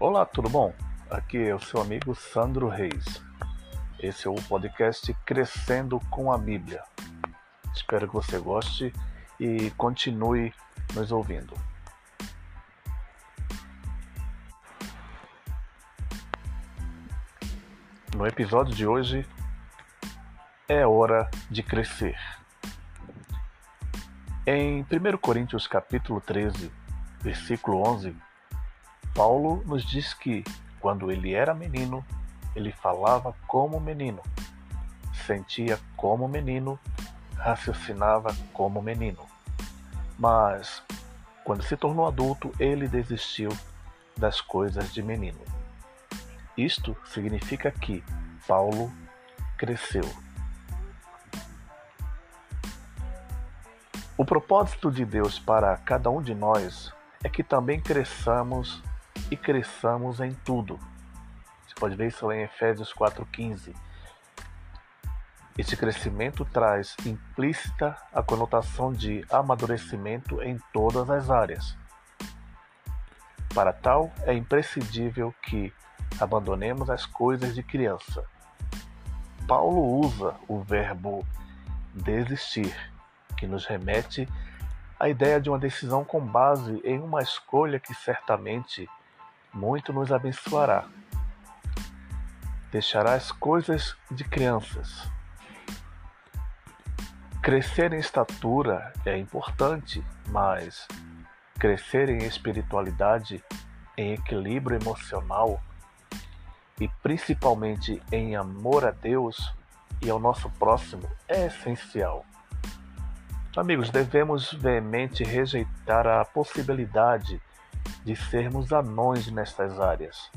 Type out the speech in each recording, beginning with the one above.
Olá, tudo bom? Aqui é o seu amigo Sandro Reis. Esse é o podcast Crescendo com a Bíblia. Espero que você goste e continue nos ouvindo. No episódio de hoje é hora de crescer. Em 1 Coríntios capítulo 13, versículo 11, Paulo nos diz que quando ele era menino, ele falava como menino, sentia como menino, raciocinava como menino. Mas quando se tornou adulto, ele desistiu das coisas de menino. Isto significa que Paulo cresceu. O propósito de Deus para cada um de nós é que também cresçamos e cresçamos em tudo. Você pode ver isso lá em Efésios 4,15. Esse crescimento traz implícita a conotação de amadurecimento em todas as áreas. Para tal, é imprescindível que abandonemos as coisas de criança. Paulo usa o verbo desistir que nos remete à ideia de uma decisão com base em uma escolha que certamente muito nos abençoará. Deixará as coisas de crianças. Crescer em estatura é importante, mas crescer em espiritualidade, em equilíbrio emocional e principalmente em amor a Deus e ao nosso próximo é essencial. Amigos, devemos veemente rejeitar a possibilidade de sermos anões nestas áreas.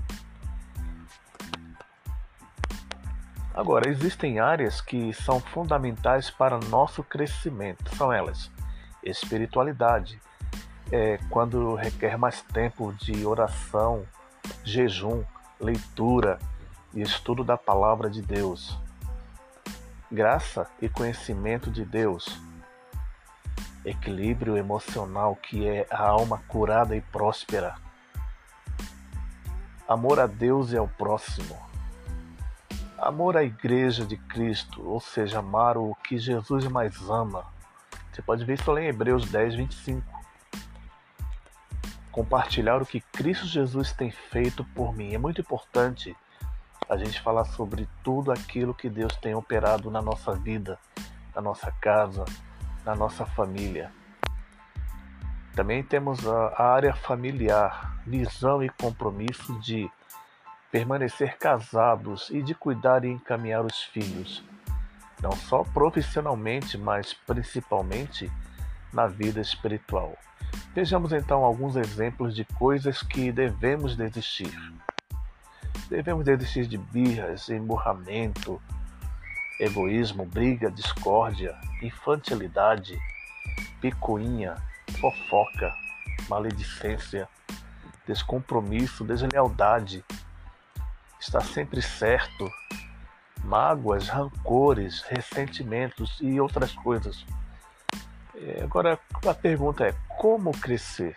Agora, existem áreas que são fundamentais para nosso crescimento. São elas: espiritualidade, é quando requer mais tempo de oração, jejum, leitura e estudo da palavra de Deus. Graça e conhecimento de Deus equilíbrio emocional que é a alma curada e próspera. Amor a Deus e ao próximo. Amor à Igreja de Cristo, ou seja, amar o que Jesus mais ama. Você pode ver isso lá em Hebreus 10, 25. Compartilhar o que Cristo Jesus tem feito por mim. É muito importante a gente falar sobre tudo aquilo que Deus tem operado na nossa vida, na nossa casa, na nossa família. Também temos a área familiar, visão e compromisso de permanecer casados e de cuidar e encaminhar os filhos, não só profissionalmente, mas principalmente na vida espiritual. Vejamos então alguns exemplos de coisas que devemos desistir. Devemos desistir de birras, emburramento, egoísmo, briga, discórdia, infantilidade, picuinha, fofoca, maledicência, descompromisso, deslealdade, está sempre certo, mágoas, rancores, ressentimentos e outras coisas. É, agora a pergunta é: como crescer?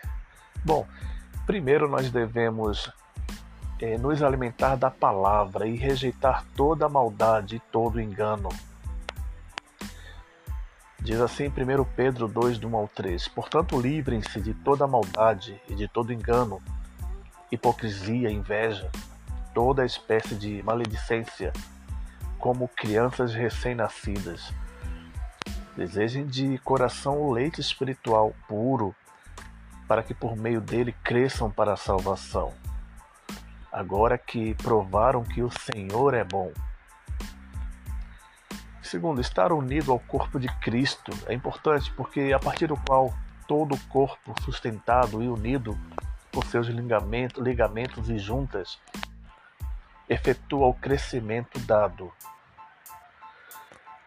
Bom, primeiro nós devemos é, nos alimentar da palavra e rejeitar toda maldade e todo engano. Diz assim 1 Pedro 2, do 1 ao 3: Portanto, livrem-se de toda maldade e de todo engano, hipocrisia, inveja, toda espécie de maledicência, como crianças recém-nascidas. Desejem de coração o leite espiritual puro, para que por meio dele cresçam para a salvação agora que provaram que o Senhor é bom. Segundo, estar unido ao corpo de Cristo é importante porque a partir do qual todo o corpo sustentado e unido por seus ligamentos, ligamentos e juntas efetua o crescimento dado.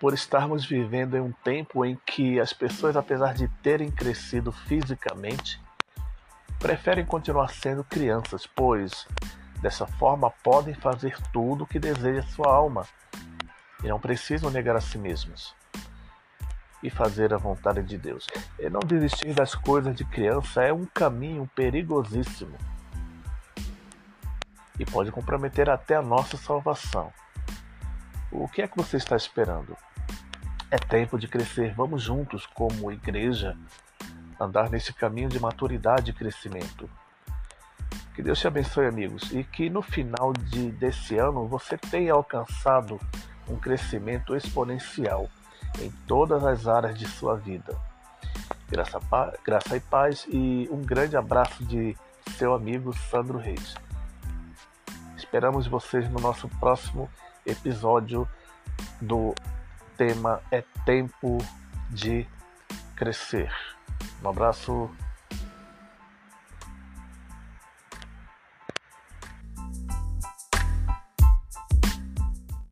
Por estarmos vivendo em um tempo em que as pessoas, apesar de terem crescido fisicamente, preferem continuar sendo crianças, pois Dessa forma, podem fazer tudo o que deseja sua alma e não precisam negar a si mesmos e fazer a vontade de Deus. E não desistir das coisas de criança é um caminho perigosíssimo. e pode comprometer até a nossa salvação. O que é que você está esperando? É tempo de crescer. Vamos juntos, como igreja, andar nesse caminho de maturidade e crescimento. Que Deus te abençoe, amigos, e que no final de, desse ano você tenha alcançado um crescimento exponencial em todas as áreas de sua vida. Graça, graça e paz e um grande abraço de seu amigo Sandro Reis. Esperamos vocês no nosso próximo episódio do tema É Tempo de Crescer. Um abraço